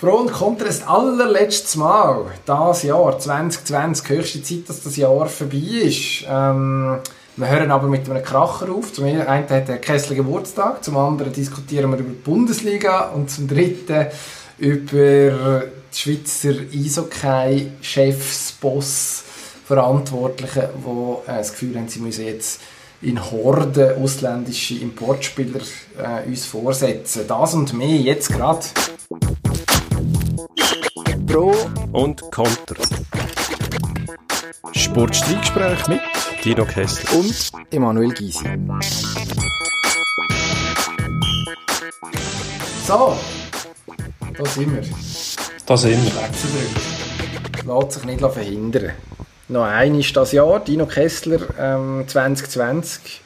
Pro und Contra das allerletztes Mal, das Jahr 2020, höchste Zeit, dass das Jahr vorbei ist. Ähm, wir hören aber mit einem Kracher auf. Zum einen hat der Kessler Geburtstag, zum anderen diskutieren wir über die Bundesliga und zum dritten über die Schweizer Eishockey-Chefs, Boss, Verantwortlichen, die äh, das Gefühl haben, sie müssen jetzt in Horden ausländische Importspieler äh, uns vorsetzen. Das und mehr jetzt gerade. Pro und Contra. Sportstreitgespräch mit Dino Kessler und Emanuel Gysi. So, da sind wir. Da sind wir. Lässt sich nicht verhindern. Noch ein ist das Jahr, Dino Kessler ähm, 2020.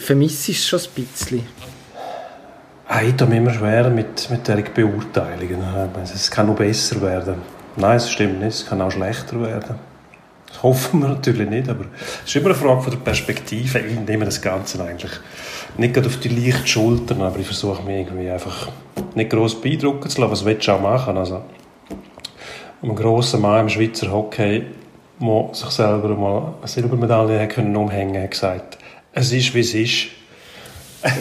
Vermisst es schon ein bisschen? Ich tue mir immer schwer mit, mit der Beurteilung. Es kann noch besser werden. Nein, es stimmt nicht. Es kann auch schlechter werden. Das hoffen wir natürlich nicht, aber es ist immer eine Frage von der Perspektive. Ich nehme das Ganze eigentlich nicht gerade auf die leichten Schultern, aber ich versuche mich irgendwie einfach nicht gross beeindrucken zu lassen. Was willst du auch machen? Also, ein grosser Mann im Schweizer Hockey, der sich selber mal eine Silbermedaille können umhängen hat gesagt, es ist, wie es ist.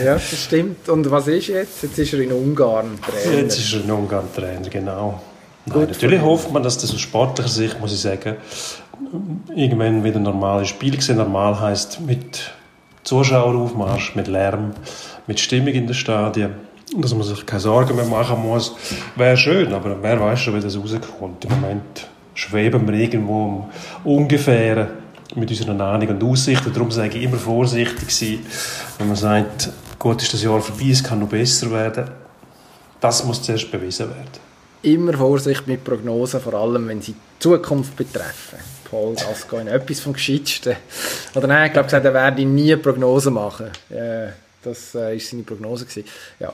Ja, das stimmt. Und was ist jetzt? Jetzt ist er in Ungarn Trainer. Jetzt ist er in Ungarn Trainer, genau. Nein, natürlich hofft man, dass das aus sportlicher Sicht, muss ich sagen, irgendwann wieder normale Spiele sehen. Normal heisst mit Zuschaueraufmarsch, mit Lärm, mit Stimmung in den Stadien. Dass man sich keine Sorgen mehr machen muss, wäre schön, aber wer weiß schon, wie das rauskommt. Im Moment schweben wir irgendwo ungefähr mit unseren Ahnung und Aussichten. Darum sage ich immer vorsichtig sein, wenn man sagt, gut ist das Jahr vorbei, es kann noch besser werden. Das muss zuerst bewiesen werden. Immer Vorsicht mit Prognosen, vor allem wenn sie die Zukunft betreffen. Paul Gascoigne, etwas vom Gescheitsten. Oder nein, ich glaube, er werde nie Prognosen machen. Äh, das war äh, seine Prognose. Gewesen. Ja.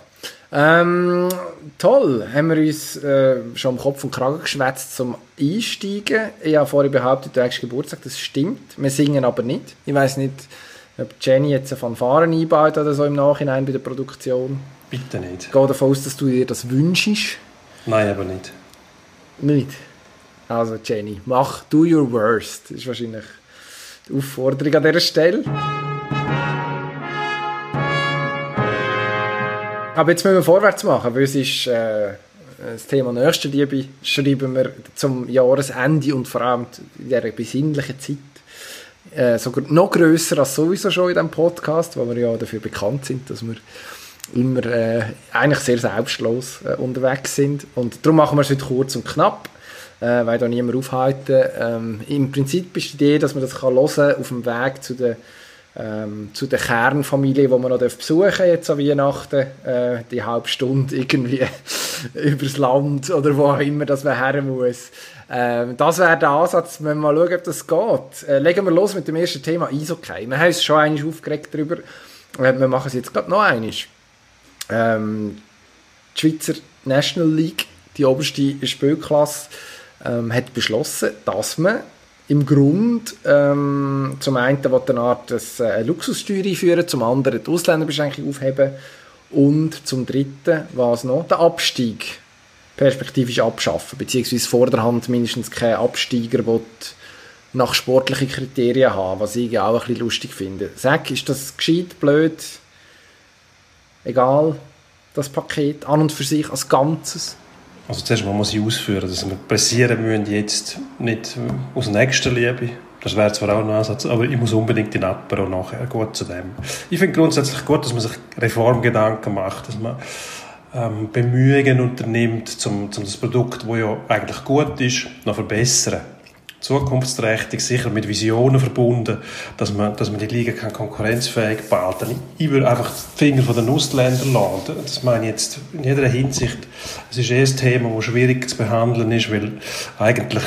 Ähm, toll, haben wir uns äh, schon am Kopf und Kragen geschwätzt zum Einsteigen. Ich habe vorhin behauptet, du hast Geburtstag, das stimmt. Wir singen aber nicht. Ich weiß nicht, ob Jenny jetzt eine Fanfaren einbaut oder so im Nachhinein bei der Produktion. Bitte nicht. Ich gehe davon aus, dass du dir das wünschst. Nein, aber nicht. Nicht? Also Jenny, mach do your worst. Das ist wahrscheinlich die Aufforderung an dieser Stelle. Aber jetzt müssen wir vorwärts machen, weil es ist äh, das Thema Nächstenliebe schreiben wir zum Jahresende und vor allem in dieser besinnlichen Zeit äh, sogar noch grösser als sowieso schon in diesem Podcast, weil wir ja dafür bekannt sind, dass wir immer äh, eigentlich sehr selbstlos äh, unterwegs sind. Und darum machen wir es heute kurz und knapp, äh, weil da niemand aufhalten. Ähm, Im Prinzip ist die Idee, dass man das kann hören auf dem Weg zu der ähm, zu der Kernfamilie, die man noch besuchen darf, jetzt an Weihnachten, äh, die halbe Stunde irgendwie übers Land oder wo auch immer, dass man her muss. Ähm, das wäre der Ansatz, wenn wir mal schauen, ob das geht. Äh, legen wir los mit dem ersten Thema Eishockey. Wir haben uns schon einmal aufgeregt darüber. Äh, wir machen es jetzt gerade noch einmal. Ähm, die Schweizer National League, die oberste Spielklasse, ähm, hat beschlossen, dass man im Grund ähm, zum einen will eine Art äh, Luxussteuer einführen, zum anderen die Ausländerbeschränkung aufheben und zum dritten, was noch, den Abstieg perspektivisch abschaffen, beziehungsweise vor der Hand mindestens kein Absteiger will nach sportlichen Kriterien haben, was ich auch ein bisschen lustig finde. Sag, ist das gescheit, blöd, egal, das Paket an und für sich als Ganzes? Also zuerst mal muss ich ausführen, dass wir pressieren müssen jetzt nicht aus nächster Liebe. Das wäre zwar auch ein Ansatz, aber ich muss unbedingt den Apero nachher gut zu dem. Ich finde grundsätzlich gut, dass man sich Reformgedanken macht, dass man ähm, Bemühungen unternimmt, um, um das Produkt, das ja eigentlich gut ist, noch verbessern zukunftsträchtig, sicher mit Visionen verbunden, dass man, dass man die Liga kann konkurrenzfähig behalten Ich würde einfach die Finger von den Ausländern lassen. Das meine ich jetzt in jeder Hinsicht. Es ist eh ein Thema, das schwierig zu behandeln ist, weil eigentlich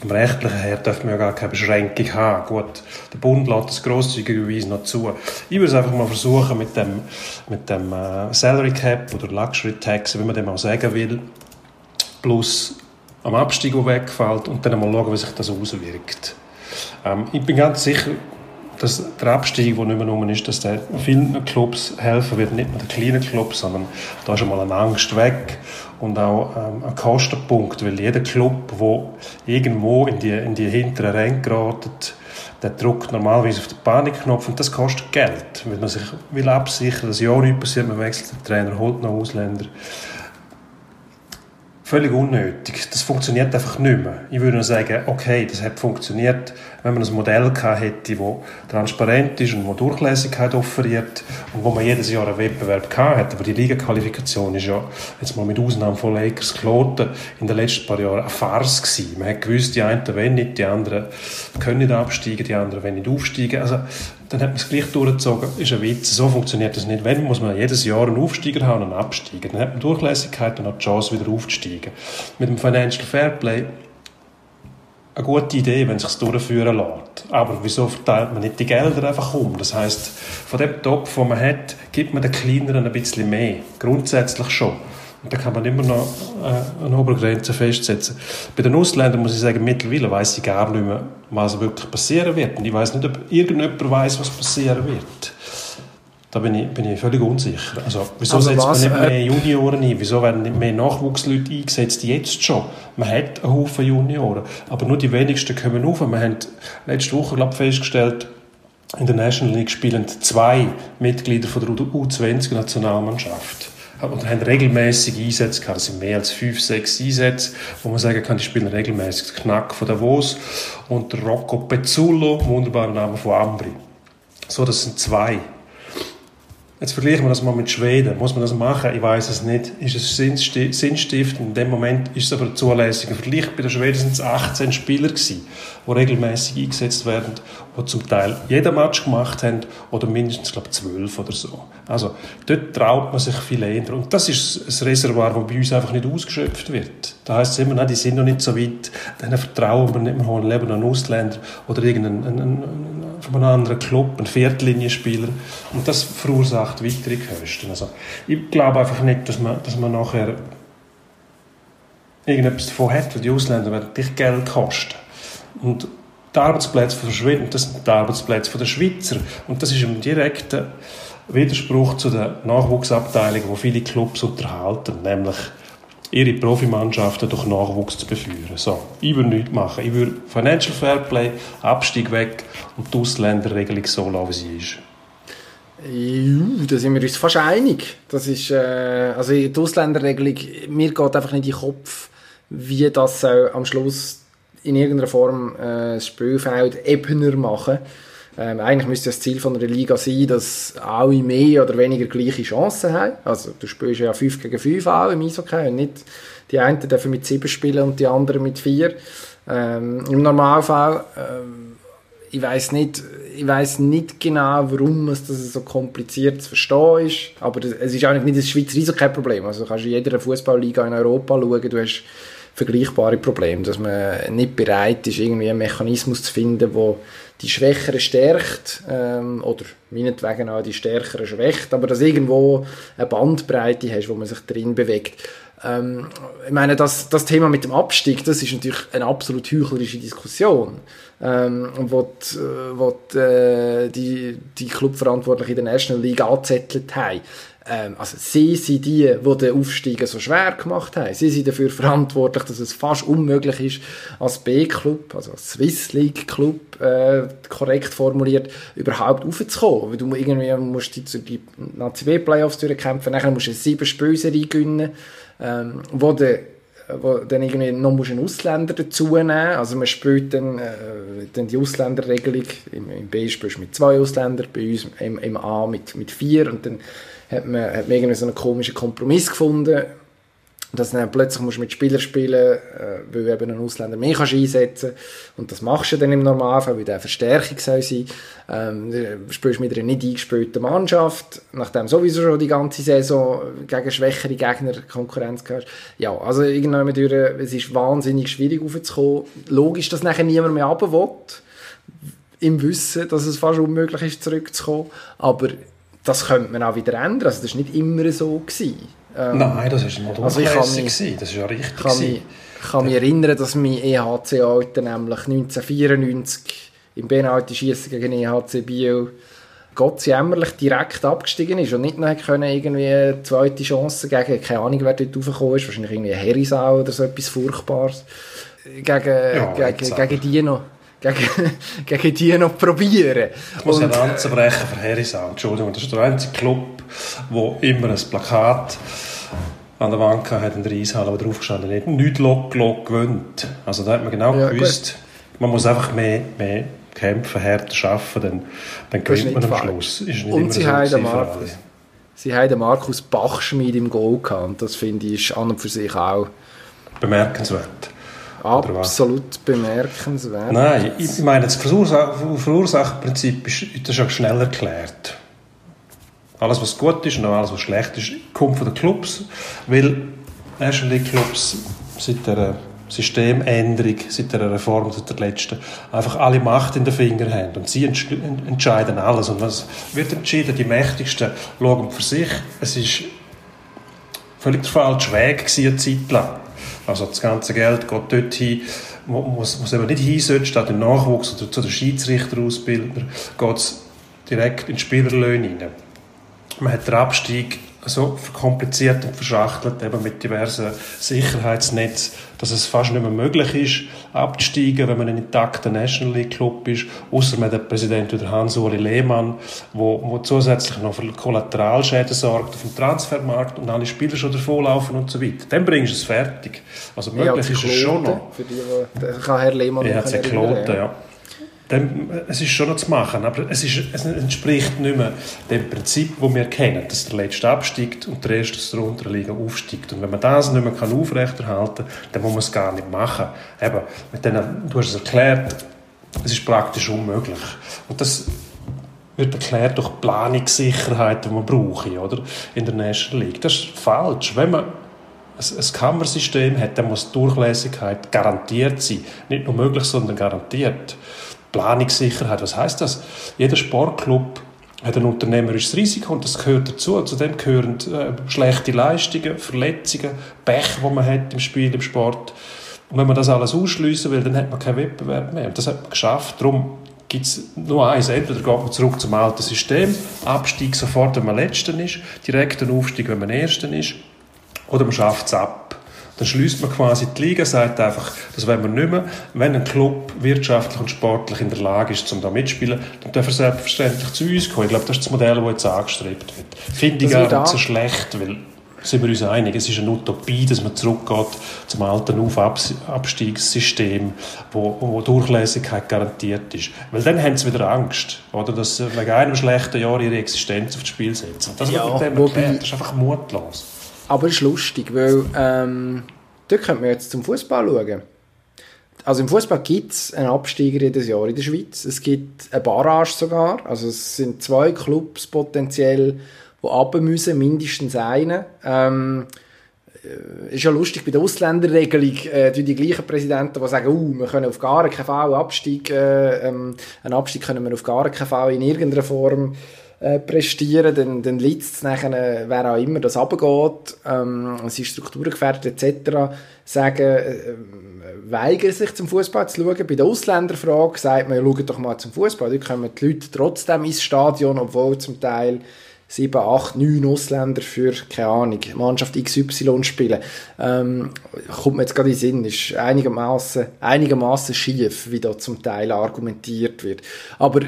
vom Rechtlichen her dürfen wir ja gar keine Beschränkung haben. Gut, der Bund lässt das grosszügigerweise noch zu. Ich würde es einfach mal versuchen mit dem, mit dem äh, Salary Cap oder Luxury Tax, wie man dem auch sagen will, plus am Abstieg, der wegfällt und dann mal schauen, wie sich das auswirkt. Ähm, ich bin ganz sicher, dass der Abstieg, der nicht mehr rum ist, dass der vielen Clubs helfen wird, nicht nur den kleinen Clubs, sondern da ist schon mal eine Angst weg und auch ähm, ein Kostenpunkt, weil jeder Club, der irgendwo in die, in die hinteren Ränge geratet, der drückt normalerweise auf den Panikknopf und das kostet Geld, weil man sich will absichern, dass ja nichts passiert, man wechselt den Trainer, holt noch Ausländer völlig unnötig. Das funktioniert einfach nicht mehr. Ich würde nur sagen, okay, das hat funktioniert, wenn man ein Modell gehabt hätte, das transparent ist und wo Durchlässigkeit offeriert und wo man jedes Jahr einen Wettbewerb gehabt hat. Aber die Liga-Qualifikation ist ja, jetzt mal mit Ausnahme von Lakers Kloten, in den letzten paar Jahren eine Farce gewesen. Man hat gewusst, die einen wollen nicht, die anderen können nicht absteigen, die anderen wollen nicht aufsteigen. Also, dann hat man es gleich durchgezogen. Ist ein Witz. So funktioniert das nicht. Wenn, muss man jedes Jahr einen Aufsteiger haben und einen Absteiger. Dann hat man Durchlässigkeit und hat die Chance, wieder aufzusteigen. Mit dem Financial Fairplay eine gute Idee, wenn es durchführen lässt. Aber wieso verteilt man nicht die Gelder einfach um? Das heißt, von dem Topf, den man hat, gibt man den kleineren ein bisschen mehr. Grundsätzlich schon. Und da kann man immer noch äh, eine Obergrenze festsetzen. Bei den Ausländern muss ich sagen, mittlerweile weiß ich gar nicht mehr, was wirklich passieren wird. Und ich weiß nicht, ob irgendjemand weiß, was passieren wird. Da bin ich, bin ich völlig unsicher. Also, wieso also setzt was, man nicht mehr äh, Junioren ein? Wieso werden nicht mehr Nachwuchsleute eingesetzt? Jetzt schon. Man hat einen Haufen Junioren. Aber nur die wenigsten kommen auf. Wir haben letzte Woche glaub, festgestellt, in der National League spielen zwei Mitglieder von der U20-Nationalmannschaft und haben regelmäßig Einsätze gehabt. Das sind mehr als fünf, sechs Einsätze, wo man sagen kann, die spielen regelmäßig. Knack von Davos und Rocco Pezzullo, wunderbarer Name von Ambri. So, das sind zwei. Jetzt vergleichen wir das mal mit Schweden. Muss man das machen? Ich weiß es nicht. Ist es sinnstiftend? In dem Moment ist es aber zulässig. Im Vergleich bei den Schweden sind es 18 Spieler gewesen, die regelmäßig eingesetzt werden, die zum Teil jeden Match gemacht haben oder mindestens, glaube ich, 12 oder so. Also, dort traut man sich viel eher. Und das ist ein Reservoir, das bei uns einfach nicht ausgeschöpft wird. Da heisst es immer, nein, die sind noch nicht so weit, denen vertrauen wir nicht, wir holen lieber einen Ausländer oder irgendeinen einen, einen, von einem anderen Club, einen Viertlinienspieler. Und das verursacht weitere Kosten. Also, ich glaube einfach nicht, dass man, dass man nachher irgendetwas davon hat, weil die Ausländer werden dich Geld kosten. Und die Arbeitsplätze verschwinden, das sind die Arbeitsplätze der Schweizer. Und das ist im direkten Widerspruch zu der Nachwuchsabteilung, wo viele Clubs unterhalten, nämlich ihre Profimannschaften durch Nachwuchs zu beführen. So, ich würde nichts machen. Ich würde Financial Fairplay, Abstieg weg und die Ausländerregelung so lassen, wie sie ist. Ja, da sind wir uns fast einig. Das ist, äh, also die Ausländerregelung, mir geht einfach nicht in den Kopf, wie das soll am Schluss in irgendeiner Form äh, das Spielfeld ebener machen ähm, eigentlich müsste das Ziel von einer Liga sein, dass alle mehr oder weniger gleiche Chancen haben. Also du spielst ja 5 gegen 5 auch im Eishockey und nicht die einen dürfen mit 7 spielen und die anderen mit 4. Ähm, Im Normalfall, ähm, ich weiß nicht, ich weiß nicht genau, warum es das so kompliziert zu verstehen ist, aber das, es ist eigentlich nicht das Schweizer Eishockey-Problem. Also du kannst in jeder Fußballliga in Europa schauen, du hast vergleichbare Probleme, dass man nicht bereit ist, irgendwie einen Mechanismus zu finden, wo die Schwächeren stärkt ähm, oder meinetwegen auch die Stärkeren schwächt, aber dass irgendwo eine Bandbreite hast, wo man sich drin bewegt. Ähm, ich meine, das, das Thema mit dem Abstieg, das ist natürlich eine absolut heuchlerische Diskussion, ähm, wo, die, wo die, äh, die, die Clubverantwortlichen in der National League angezettelt haben ähm, also sie sind die, die den Aufstieg so schwer gemacht haben. Sie sind dafür verantwortlich, dass es fast unmöglich ist, als B-Club, also als Swiss League Club, äh, korrekt formuliert, überhaupt aufzukommen. Weil du irgendwie musst die, die Nazi-B-Playoffs durchkämpfen, nachher musst du sieben Spielserie gewinnen, ähm, wo der wo dann irgendwie noch musst einen Ausländer dazu nehmen Also man spielt dann, äh, dann die Ausländerregelung, im, im B spielst du mit zwei Ausländern, bei uns im, im A mit, mit vier und dann hat man, hat man irgendwie so einen komischen Kompromiss gefunden, dass dann plötzlich musst du mit Spielern spielen, äh, weil du eben einen Ausländer mehr kannst einsetzen und das machst du dann im Normalfall, weil der Verstärkung soll sein. Ähm, du spielst mit einer nicht eingespielten Mannschaft, nachdem sowieso schon die ganze Saison gegen schwächere Gegner Konkurrenz gehört. Ja, also irgendwann durch, es ist wahnsinnig schwierig aufzukommen. Logisch, dass nachher niemand mehr runter will, im Wissen, dass es fast unmöglich ist, zurückzukommen, aber das könnte man auch wieder ändern. Also das war nicht immer so. Gewesen. Ähm, Nein, das war mal also ich kann mich, Das ist ja richtig. Kann mich, kann mich erinnern, dass mein EHC-Alter nämlich 1994 im Penalty schießen gegen EHC Biel Gott jämmerlich direkt abgestiegen ist und nicht noch können irgendwie eine zweite Chance gegen, keine Ahnung, wer dort raufgekommen ist, wahrscheinlich irgendwie Herisau oder so etwas Furchtbares, gegen, ja, gegen, gegen die noch gegen, gegen die noch probieren. Ich muss eine Lanze brechen für Herisau, Entschuldigung, das ist der einzige Club, wo immer ein Plakat an der Wand hat in der Eishalle, wo drauf gestanden hat, nicht Lok gewöhnt. Also da hat man genau ja, gewusst, gut. man muss einfach mehr, mehr kämpfen, härter arbeiten, dann, dann gewinnt man am Schluss. Ist nicht und sie haben, so Markus, sie haben Markus Bachschmied im Goal gehabt und das finde ich an und für sich auch bemerkenswert. Absolut bemerkenswert. Nein, ich meine, das Verursacherprinzip ist, das ist ja schnell erklärt. Alles, was gut ist und alles, was schlecht ist, kommt von den Clubs, weil National League Clubs seit der Systemänderung seit der Reform, seit der letzten, einfach alle Macht in den Fingern haben. Und sie entscheiden alles. Und was wird entschieden? Die Mächtigsten schauen für sich. Es ist völlig der falsche Weg gewesen, eine Zeit lang. Also das ganze Geld geht dorthin, wo es eben nicht hin sollte, statt im Nachwuchs oder zu den Schiedsrichterausbildern, geht es direkt in Spielerlöhne hinein. Man hat den Abstieg so verkompliziert und verschachtelt, eben mit diversen Sicherheitsnetzen, dass es fast nicht mehr möglich ist, abzusteigen, wenn man ein intakter National League Club ist, außer man der Präsident oder Hans-Uli Lehmann, wo, wo zusätzlich noch für Kollateralschäden sorgt auf dem Transfermarkt und alle Spieler schon davonlaufen und so weiter. Dann bringst du es fertig. Also möglich ist es schon noch. Für die, die kann Herr Lehmann ja, hat Kloten, ja dann, es ist schon noch zu machen, aber es, ist, es entspricht nicht mehr dem Prinzip, das wir kennen, dass der Letzte absteigt und der Erste aus der unteren aufsteigt. Und wenn man das nicht mehr kann aufrechterhalten kann, dann muss man es gar nicht machen. Eben, mit denen, du hast es erklärt, es ist praktisch unmöglich. Und das wird erklärt durch die Planungssicherheit, die man braucht oder? in der National League. Das ist falsch. Wenn man ein Kammersystem hat, dann muss die Durchlässigkeit garantiert sein. Nicht nur möglich, sondern garantiert. Planungssicherheit. Was heißt das? Jeder Sportclub hat ein unternehmerisches Risiko und das gehört dazu. Zu dem gehören äh, schlechte Leistungen, Verletzungen, Pech, die man hat im Spiel, im Sport. Und wenn man das alles ausschliessen will, dann hat man keinen Wettbewerb mehr. Und das hat man geschafft. Darum gibt es nur eins. Entweder geht man zurück zum alten System, Abstieg sofort, wenn man Letzter ist, direkten Aufstieg, wenn man Erster ist, oder man schafft es ab dann schließt man quasi die Liga, sagt einfach, das wollen wir nicht mehr. Wenn ein Club wirtschaftlich und sportlich in der Lage ist, um da mitzuspielen, dann darf er selbstverständlich zu uns kommen. Ich glaube, das ist das Modell, das jetzt angestrebt wird. Finde ich gar nicht so schlecht, weil sind wir uns einig, es ist eine Utopie, dass man zurückgeht zum alten Auf-Abstiegssystem, wo, wo Durchlässigkeit garantiert ist. Weil dann haben sie wieder Angst, oder, dass sie wegen einem schlechten Jahr ihre Existenz aufs Spiel setzen. Das, ja, wird dem erklärt, das ist einfach mutlos. Aber es ist lustig, weil ähm, dort könnte man jetzt zum Fußball schauen. Also im Fußball gibt es einen Absteiger jedes Jahr in der Schweiz. Es gibt eine Barrage sogar. Also es sind zwei Clubs potenziell, die runter müssen, mindestens einen. Ähm, äh, ist ja lustig, bei der Ausländerregelung äh, die gleichen Präsidenten, die sagen, uh, wir können auf gar keinen Fall Abstieg, äh, ähm, einen Abstieg können wir auf gar keinen Fall in irgendeiner Form äh, prestieren, dann, dann liegt es nachher, äh, wer auch immer das runtergeht, ähm, sind Strukturen gefährdet etc., sagen, äh, weigern sich zum Fußball zu schauen. Bei der Ausländerfrage sagt man, ja, schaut doch mal zum Fußball. Dort kommen die Leute trotzdem ins Stadion, obwohl zum Teil sieben, acht, neun Ausländer für, keine Ahnung, Mannschaft XY spielen. Ähm, kommt mir jetzt gerade in den Sinn, ist einigermaßen, einigermaßen schief, wie da zum Teil argumentiert wird. Aber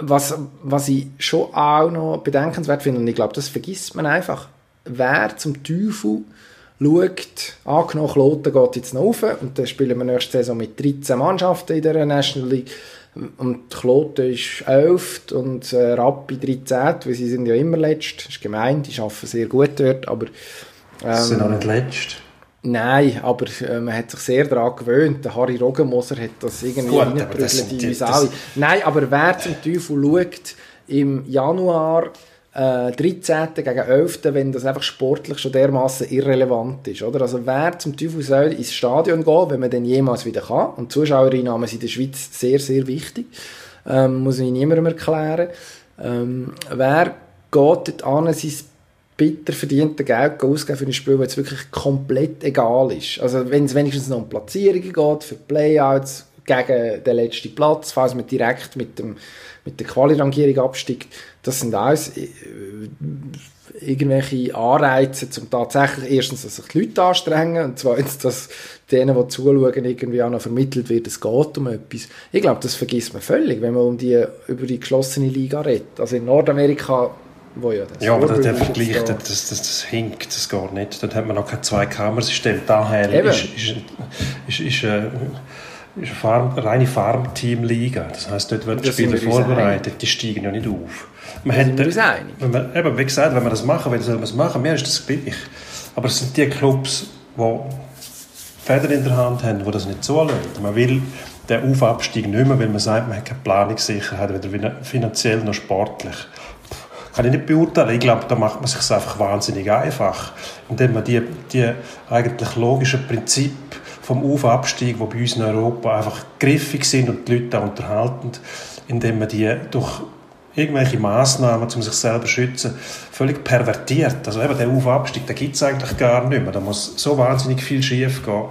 was, was ich schon auch noch bedenkenswert finde, und ich glaube, das vergisst man einfach, wer zum Teufel schaut, angenommen, Kloten geht jetzt noch rauf, und dann spielen wir nächste Saison mit 13 Mannschaften in der National League, und Kloten ist 11 und äh, Rappi 13, weil sie sind ja immer letzt, das ist gemein, die arbeiten sehr gut dort, aber... Ähm, sie sind auch nicht letzt. Nein, aber äh, man hat sich sehr daran gewöhnt. Der Harry Roggenmoser hat das irgendwie reingeprügelt in uns alle. Nein, aber wer zum Teufel schaut im Januar äh, 13. gegen 11., wenn das einfach sportlich schon dermaßen irrelevant ist. Oder? Also wer zum Teufel soll ins Stadion gehen, wenn man denn jemals wieder kann. Und Zuschauereinnahmen sind in der Schweiz sehr, sehr wichtig. Ähm, muss ich niemandem erklären. Ähm, wer geht dort an, sein bitter verdiente Geld ausgeben für ein Spiel, das jetzt wirklich komplett egal ist. Also wenn es wenigstens noch um Platzierungen geht, für Playouts, gegen den letzten Platz, falls man direkt mit, dem, mit der Quali-Rangierung absteigt. Das sind alles äh, irgendwelche Anreize, um tatsächlich erstens, dass sich die Leute anstrengen und zweitens, dass denen, die zuschauen, irgendwie auch noch vermittelt wird, es geht um etwas. Ich glaube, das vergisst man völlig, wenn man um die, über die geschlossene Liga redet. Also in Nordamerika wo ja, das ja, aber der Vergleich, das, das, das, das hinkt, das geht nicht. Dort hat man noch kein Zwei-Kamersystem. Daher Eben. ist, ist, ist, ist, äh, ist eine, Farm, eine reine Farmteam-Liga. Das heisst, dort werden die Spieler vorbereitet, die steigen ja nicht auf. Man wir uns einig. Wenn man, eben, wie gesagt, wenn man das machen will, soll man es machen. Mir ist das gleich. Aber es sind die Clubs, die Federn in der Hand haben, die das nicht zulassen. Man will den Aufabstieg nicht mehr, weil man sagt, man hat keine Planungssicherheit, weder finanziell noch sportlich. Kann ich nicht beurteilen. Ich glaube, da macht man sich einfach wahnsinnig einfach, indem man die, die eigentlich logischen Prinzipien vom Aufabstieg, die bei uns in Europa einfach griffig sind und die Leute auch unterhalten, indem man die durch irgendwelche Massnahmen, um sich selber zu schützen, völlig pervertiert. Also eben der Aufabstieg, den gibt es eigentlich gar nicht mehr. Da muss so wahnsinnig viel schief gehen.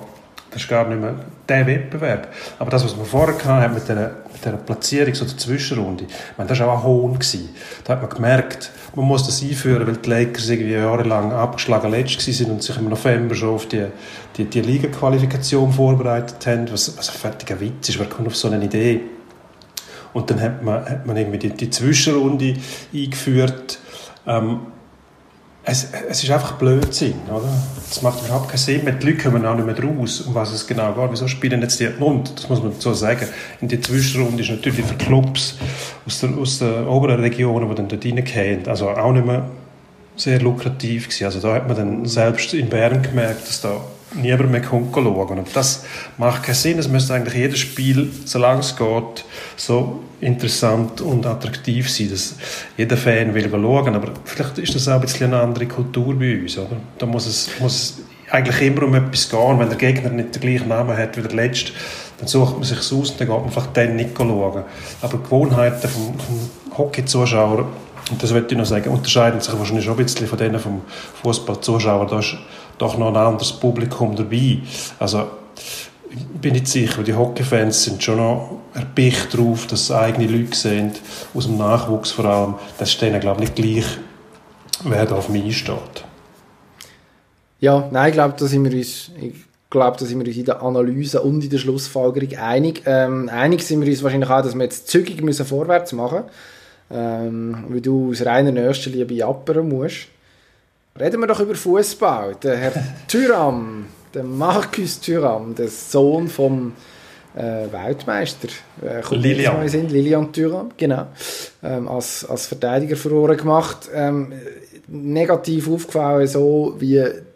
Das ist gar nicht mehr der Wettbewerb. Aber das, was wir vorher hatten mit dieser, mit dieser Platzierung, so der Zwischenrunde, ich meine, das war auch ein Hohn. Gewesen. Da hat man gemerkt, man muss das einführen, weil die Lakers irgendwie jahrelang abgeschlagen letzt waren und sich im November schon auf die, die, die Liga-Qualifikation vorbereitet haben, was, was ein fertiger Witz ist. Wer kommt auf so eine Idee? Und dann hat man, hat man irgendwie die, die Zwischenrunde eingeführt. Ähm, es, es ist einfach Blödsinn, oder? Es macht überhaupt keinen Sinn. Die Leute kommen auch nicht mehr raus, um was es genau geht. Wieso spielen jetzt die... Und, das muss man so sagen, in die Zwischenrunde ist natürlich für Clubs aus den, aus den oberen Regionen, die dann dort reingehen, also auch nicht mehr sehr lukrativ gewesen. Also da hat man dann selbst in Bern gemerkt, dass da niemand mehr schauen Und das macht keinen Sinn. Es müsste eigentlich jedes Spiel, solange es geht, so interessant und attraktiv sein, dass jeder Fan will schauen. Aber vielleicht ist das auch ein bisschen eine andere Kultur bei uns. Oder? Da muss es, muss es eigentlich immer um etwas gehen. Wenn der Gegner nicht den gleichen Namen hat wie der Letzte, dann sucht man sich aus und dann geht man einfach dann nicht schauen. Aber die Gewohnheiten vom, vom Hockey-Zuschauer, und das möchte ich noch sagen, unterscheiden sich wahrscheinlich schon ein bisschen von denen vom Fußball-Zuschauer. Doch noch ein anderes Publikum dabei. Also ich bin nicht sicher, die Hockeyfans sind schon noch erpicht darauf, dass eigene Leute sind, aus dem Nachwuchs vor allem. Das ist denen, glaube ich, nicht gleich, wer da auf mich einsteht. Ja, nein, ich glaube, da sind wir uns, ich glaube, da sind wir uns in der Analyse und in der Schlussfolgerung einig. Ähm, einig sind wir uns wahrscheinlich auch, dass wir jetzt zügig müssen vorwärts machen müssen, ähm, weil du aus reiner Nächstenliebe jappern musst. Reden wir doch über Fußball. Der Herr Thüram, der Markus Thüram, der Sohn vom äh, Weltmeister, äh, Lilian. Sind, Lilian Thüram, genau, ähm, als, als Verteidiger verloren gemacht. Ähm, negativ aufgefallen, so wie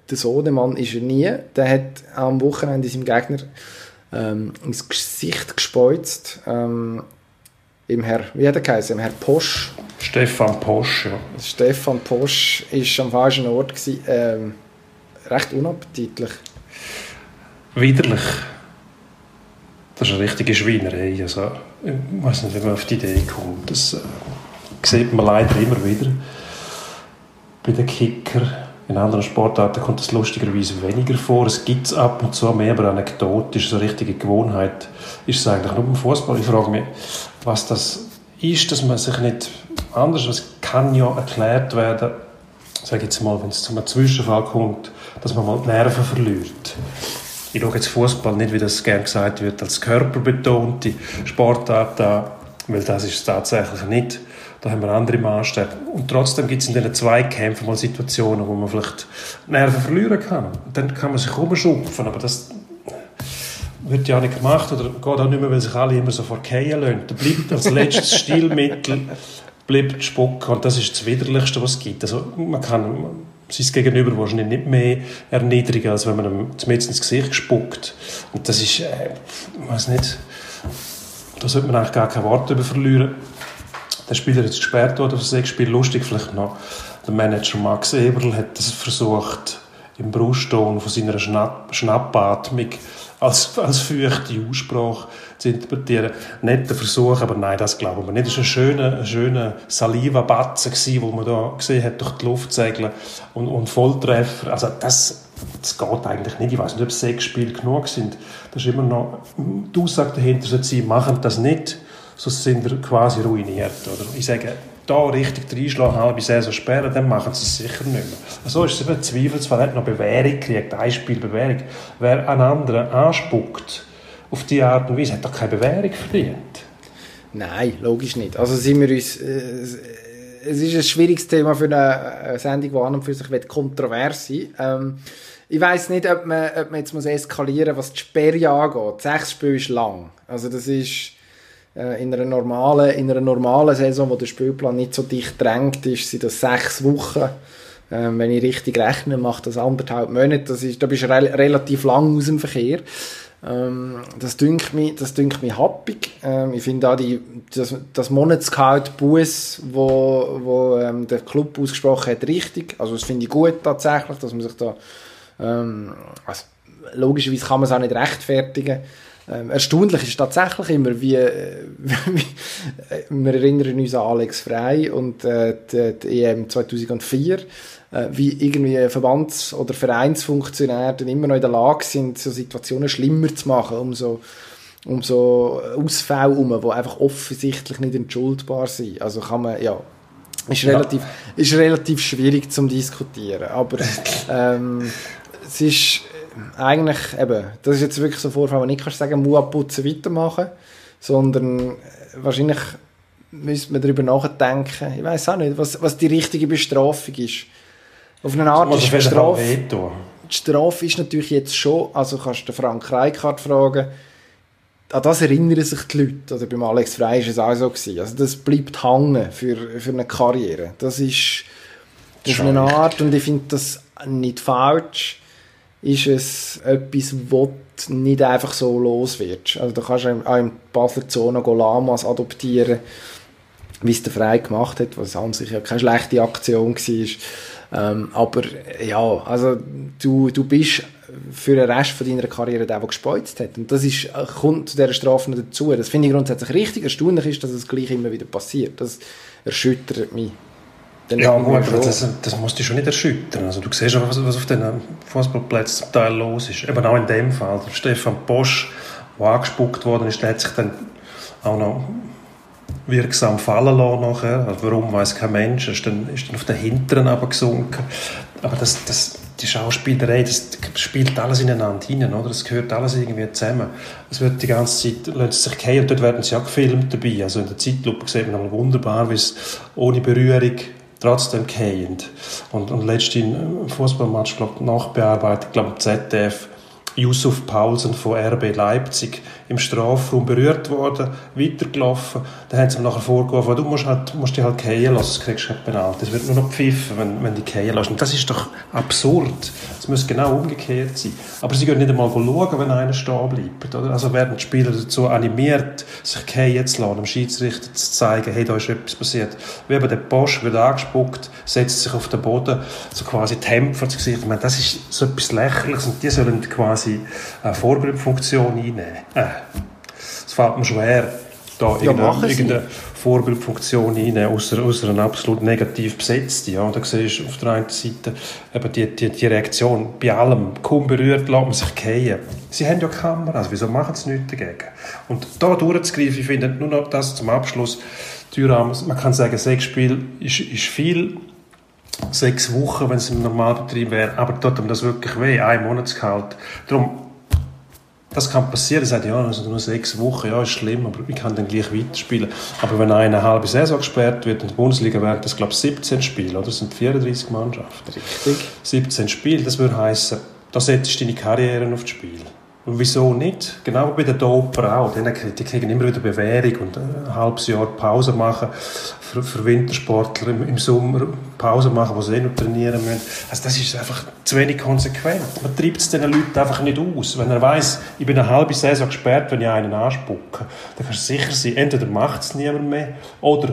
der Sohnemann ist er nie. Der hat am Wochenende seinem Gegner ähm, ins Gesicht gespeuzt. Ähm, im Herr, wie hat er geheißen? Im Herr Posch. Stefan Posch, ja. Stefan Posch war am falschen Ort. Gewesen, ähm, recht unappetitlich. Widerlich. Das ist eine richtige Schweinerei. Also, ich weiß nicht, wie man auf die Idee kommt. Das äh, sieht man leider immer wieder bei den Kicker. In anderen Sportarten kommt das lustigerweise weniger vor. Es gibt es ab und zu mehr, aber anekdotisch, so richtige Gewohnheit ist es eigentlich nur im Fußball. Ich frage mich, was das ist, dass man sich nicht anders, es kann ja erklärt werden, sage jetzt mal, wenn es zu einem Zwischenfall kommt, dass man mal die Nerven verliert. Ich schaue jetzt Fußball nicht, wie das gerne gesagt wird, als körperbetonte Sportart an, weil das ist es tatsächlich nicht. Da haben wir andere Maßstäbe. Und trotzdem gibt es in diesen Zweikämpfen mal Situationen, wo man vielleicht Nerven verlieren kann. Dann kann man sich rumschupfen, aber das wird ja nicht gemacht oder geht auch nicht mehr, weil sich alle immer so verkehren lassen. Da bleibt als letztes Stilmittel bleibt Spucken und das ist das Widerlichste, was es gibt. Also man kann sein Gegenüber wahrscheinlich nicht mehr erniedrigen, als wenn man ihm zumindest ins Gesicht spuckt. Und das ist, äh, ich weiß nicht, da sollte man eigentlich gar kein Wort darüber verlieren. Der Spieler ist gesperrt worden für sechs Spiele. Lustig vielleicht noch, der Manager Max Eberl hat das versucht, im Brustton von seiner Schnapp Schnappatmung als, als feuchte Aussprache zu interpretieren. Netter Versuch, aber nein, das glauben wir nicht. Das war ein schöner, schöner Saliva-Batzen, den man da gesehen hat, durch die Luft segeln und, und Volltreffer. Also das, das geht eigentlich nicht. Ich weiß nicht, ob sechs Spiele genug sind. Da ist immer noch die Aussage dahinter, sie machen das nicht, sonst sind wir quasi ruiniert. Oder? Ich sage, da richtig reinschlagen, halbe Saison sperren, dann machen sie es sicher nicht mehr. So ist es eben Zweifelsfall, hat noch Bewährung gekriegt, ein Spiel. Wer einen anderen anspuckt, auf diese Art und Weise, hat doch keine Bewährung verdient. Nein, logisch nicht. Also sind wir uns... Äh, es ist ein schwieriges Thema für eine Sendung, die an und für sich kontrovers sein ähm, Ich weiß nicht, ob man, ob man jetzt eskalieren muss, was die Sperre angeht. Sechs Spiele ist lang. Also das ist in, einer normalen, in einer normalen Saison, wo der Spielplan nicht so dicht drängt ist, sind das sechs Wochen. Ähm, wenn ich richtig rechne, macht das anderthalb Monate. Das ist, da bist du re relativ lang aus dem Verkehr. Ähm, das dünkt mich, das dünkt mich happig. Ähm, ich finde auch die, das, das Monatsgehalt Buß, wo, wo ähm, der Club ausgesprochen hat, richtig. Also das finde ich gut tatsächlich, dass man sich da, ähm, also, logischerweise kann man es auch nicht rechtfertigen. Ähm, erstaunlich ist tatsächlich immer, wie, äh, wie wir erinnern uns an Alex Frey und äh, die, die EM 2004 äh, wie irgendwie Verbands- oder Vereinsfunktionäre dann immer noch in der Lage sind, so Situationen schlimmer zu machen, um so, um so Ausfälle herum, die einfach offensichtlich nicht entschuldbar sind. Also kann man, ja, ist relativ, ja. ist relativ schwierig zum diskutieren, aber ähm, es ist eigentlich eben, das ist jetzt wirklich so ein Vorfall, wo nicht kannst sagen, muss abputzen, weitermachen, sondern wahrscheinlich müsste man darüber nachdenken, ich weiß auch nicht, was, was die richtige Bestrafung ist. Auf eine Art ist die Strafe, die Strafe ist natürlich jetzt schon, also kannst du Frank Reichardt fragen, an das erinnern sich die Leute. Oder beim Alex Frey war es auch so. Gewesen. Also das bleibt hängen für, für eine Karriere. Das ist auf eine Art, und ich finde das nicht falsch, ist es etwas, wo du nicht einfach so los wirst. Also da kannst du auch im Basler Zone Lamas adoptieren, wie es der Frey gemacht hat, was an sich ja keine schlechte Aktion war. Ähm, aber ja, also du, du bist für den Rest von deiner Karriere der, der gespeuzt hat. Und das ist, kommt zu dieser Strafe dazu. Das finde ich grundsätzlich richtig. Erstaunlich ist, dass es gleich immer wieder passiert. Das erschüttert mich. Dann ja, gut, das, das muss dich schon nicht erschüttern. Also, du siehst auch, was, was auf den Fußballplätzen zum Teil los ist. Eben auch in dem Fall. Der Stefan Bosch, der angespuckt worden ist, der hat sich dann auch noch wirksam fallen lassen nachher. Also warum, weiß kein Mensch. Er ist dann, ist dann auf den Hinteren gesunken. Aber das, das, die Schauspielerei, das spielt alles ineinander hinein, oder? Das gehört alles irgendwie zusammen. Es wird die ganze Zeit, lassen sie sich gehen und dort werden sie auch gefilmt dabei. Also in der Zeitlupe sieht man wunderbar, wie es ohne Berührung trotzdem gehend. Und, und im Fußballmatch, glaube nachbearbeitet, glaube ZDF, Yusuf Paulsen von RB Leipzig im Strafraum berührt worden, weitergelaufen. Dann haben sie ihm nachher vorgeworfen, du musst, halt, musst dich halt gehen lassen, kriegst du kein Penalty. Es wird nur noch pfiffen, wenn, wenn du gehen lässt. Und das ist doch absurd. Es muss genau umgekehrt sein. Aber sie gehen nicht einmal schauen, wenn einer stehen bleibt. Oder? Also werden die Spieler dazu animiert, sich gehen zu lassen, dem Schiedsrichter zu zeigen, hey, da ist etwas passiert. Wie eben der Bosch wird angespuckt, setzt sich auf den Boden, so quasi Tempfer zu Gesicht. Ich meine, das ist so etwas Lächerliches und die sollen quasi eine Vorbildfunktion einnehmen. Äh, es fällt mir schwer, da ja, irgendeine, irgendeine Vorbildfunktion rein, außer, außer eine absolut negativ besetzte. Ja. da siehst du auf der einen Seite eben die, die, die Reaktion bei allem, kaum berührt, lässt man sich fallen. Sie haben ja Kamera, also wieso machen sie nichts dagegen? Und da durchzugreifen, ich finde nur noch das zum Abschluss, man kann sagen, sechs Spiele ist, ist viel, sechs Wochen, wenn es im Normalbetrieb wäre, aber tut ihm das wirklich weh, ein Monatsgehalt. Darum das kann passieren. Er sagt, ja, also nur sechs Wochen, ja, ist schlimm, aber ich kann dann gleich weiterspielen. Aber wenn eine halbe Saison gesperrt wird in der Bundesliga, wären das, glaube ich, 17 Spiele, oder? Das sind 34 Mannschaften. Richtig. 17 Spiele, das würde heißen, da setzt du deine Karriere aufs Spiel. Und wieso nicht? Genau wie bei den Doper auch. Die kriegen immer wieder Bewährung und ein halbes Jahr Pause machen. Für, für Wintersportler im, Sommer Pause machen, wo sie eh noch trainieren müssen. Also das ist einfach zu wenig konsequent. Man treibt es den Leuten einfach nicht aus. Wenn er weiß, ich bin eine halbe Saison gesperrt, wenn ich einen anspucke, dann kannst du sicher sein, entweder macht es niemand mehr oder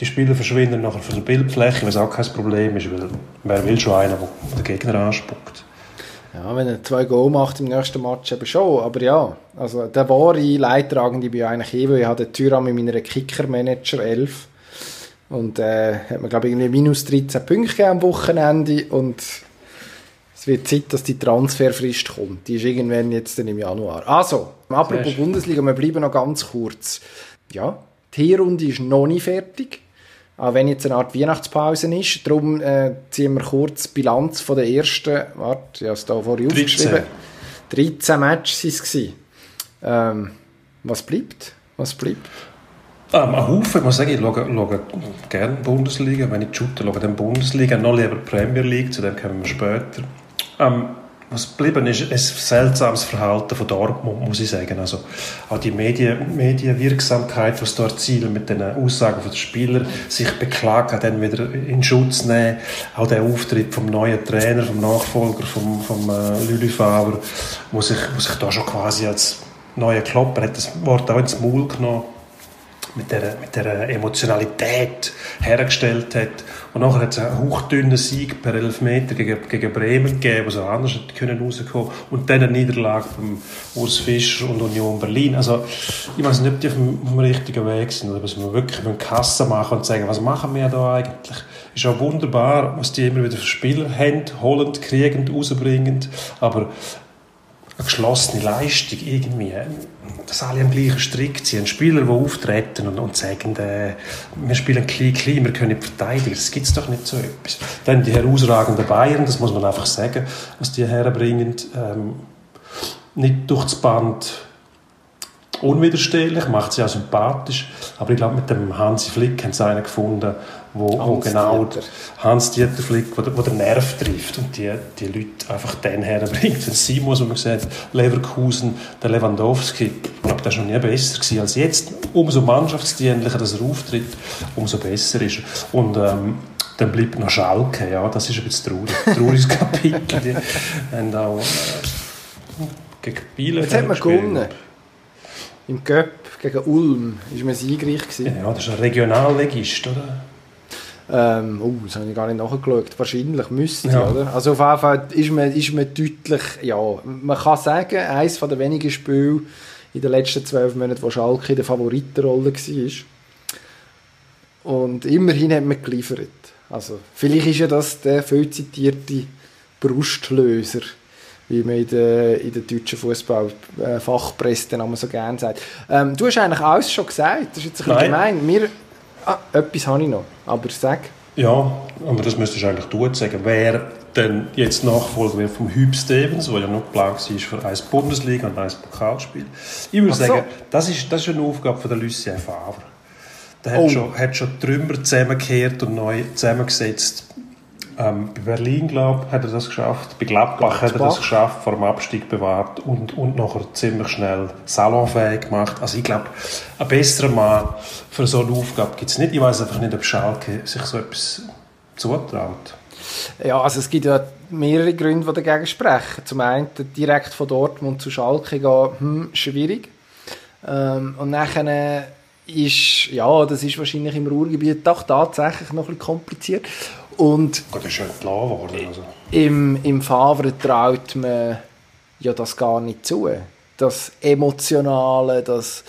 die Spieler verschwinden nachher von der Bildfläche, was auch kein Problem ist, weil wer will schon einen, der den Gegner anspuckt. Ja, wenn er zwei Goal macht im nächsten Match eben schon, aber ja, also der wahre Leidtragende bin eigentlich ich, weil ich den Tyram in meiner Kicker-Manager 11 und äh, hat mir glaube ich irgendwie minus 13 Punkte am Wochenende und Es wird Zeit, dass die Transferfrist kommt. Die ist irgendwann jetzt dann im Januar. Also, apropos. Bundesliga, wir bleiben noch ganz kurz. Ja, die Hinrunde ist noch nicht fertig. Auch wenn jetzt eine Art Weihnachtspause ist. Darum äh, ziehen wir kurz die Bilanz von der ersten, warte, ich habe es da vorhin 13. aufgeschrieben. 13 Matches waren es. Ähm, was bleibt? Was bleibt? Ähm, ein Haufen, ich muss sagen, ich schaue, schaue gerne Bundesliga. Wenn ich shoote, schaue ich dann Bundesliga, noch lieber Premier League, zu dem kommen wir später. Ähm, was geblieben ist, ein seltsames Verhalten von Dortmund, muss ich sagen. Also auch die Medien, Medienwirksamkeit, die sie da erzielen mit den Aussagen der Spieler, sich beklagen, dann wieder in Schutz nehmen. Auch der Auftritt vom neuen Trainer, vom Nachfolger, vom, vom äh, Lüli Favre, wo sich, wo sich da schon quasi als neuer Klopper hat das Wort auch ins Maul genommen mit der, mit der Emotionalität hergestellt hat. Und nachher hat es einen hauchdünnen Sieg per Elfmeter gegen, gegen Bremen gegeben, auch anders hätte können rauskommen Und dann eine Niederlage beim Urs Fischer und Union Berlin. Also, ich weiß nicht, ob die auf dem, auf dem richtigen Weg sind oder was wir wirklich mit Kasse machen und sagen, was machen wir da eigentlich? Ist auch wunderbar, was die immer wieder für Spieler haben, holend, kriegend, rausbringend, aber eine geschlossene Leistung irgendwie, dass alle am gleichen Strick ziehen. Spieler, die auftreten und, und sagen, äh, wir spielen klein, klein, wir können nicht verteidigen. Das gibt es doch nicht so etwas. Dann die herausragenden Bayern, das muss man einfach sagen, was die herbringen. Ähm, nicht das Band unwiderstehlich, macht sie auch sympathisch. Aber ich glaube, mit dem Hansi Flick haben sie einen gefunden, wo, wo Hans genau Dieter. Hans-Dieter Flick, wo, der- wo der Nerv trifft und die, die Leute einfach den herbringt. Es sein muss, man hat, Leverkusen, der Lewandowski, ich glaube, der war noch nie besser gewesen als jetzt. Umso mannschaftsdienlicher dass er auftritt, umso besser ist er. Und ähm, dann bleibt noch Schalke, ja, das ist ein bisschen traurig. Trauriges Kapitel. Die haben auch äh, gegen Bielefeld Jetzt hat man gespielt. gewonnen. Im Göpp gegen Ulm war man siegreich. Gewesen. Ja, das ist ein Regionalligist, oder? Ähm, oh, das habe ich gar nicht nachgeschaut. Wahrscheinlich müsste, Ja. oder? Also auf jeden Fall ist man, ist man deutlich, ja, man kann sagen, eines der wenigen Spiele in den letzten zwölf Monaten, wo Schalke in der Favoritenrolle war. Und immerhin hat man geliefert. Also, vielleicht ist ja das der viel zitierte Brustlöser, wie man in der, in der deutschen Fußballfachpresse dann immer so gerne sagt. Ähm, du hast eigentlich alles schon gesagt, das ist jetzt ein bisschen gemein. Wir, ah, etwas habe ich noch, aber sag. Ja, aber das müsstest du eigentlich du sagen. Wer denn jetzt Nachfolger wird vom Hüb Stevens, der ja noch geplant war für ein Bundesliga und ein Pokalspiel. Ich würde so. sagen, das ist, das ist eine Aufgabe von der Lucien Favre. Der hat, Oh. schon, hat schon Trümmer zusammengekehrt und neu zusammengesetzt. Ähm, bei Berlin, glaube ich, hat er das geschafft. Bei Gladbach hat er das geschafft, vor dem Abstieg bewahrt und, und nachher ziemlich schnell salonfähig gemacht. Also ich glaube, einen besseren Mann für so eine Aufgabe gibt es nicht. Ich weiß einfach nicht, ob Schalke sich so etwas zutraut. Ja, also es gibt ja mehrere Gründe, die dagegen sprechen. Zum einen direkt von Dortmund zu Schalke gehen, hm, schwierig. Ähm, und nachher ist, ja, das ist wahrscheinlich im Ruhrgebiet doch tatsächlich noch ein bisschen kompliziert. Und Gut, das ist schon entlassen worden. Also. im, im Favre traut man ja das gar nicht zu. Das Emotionale, das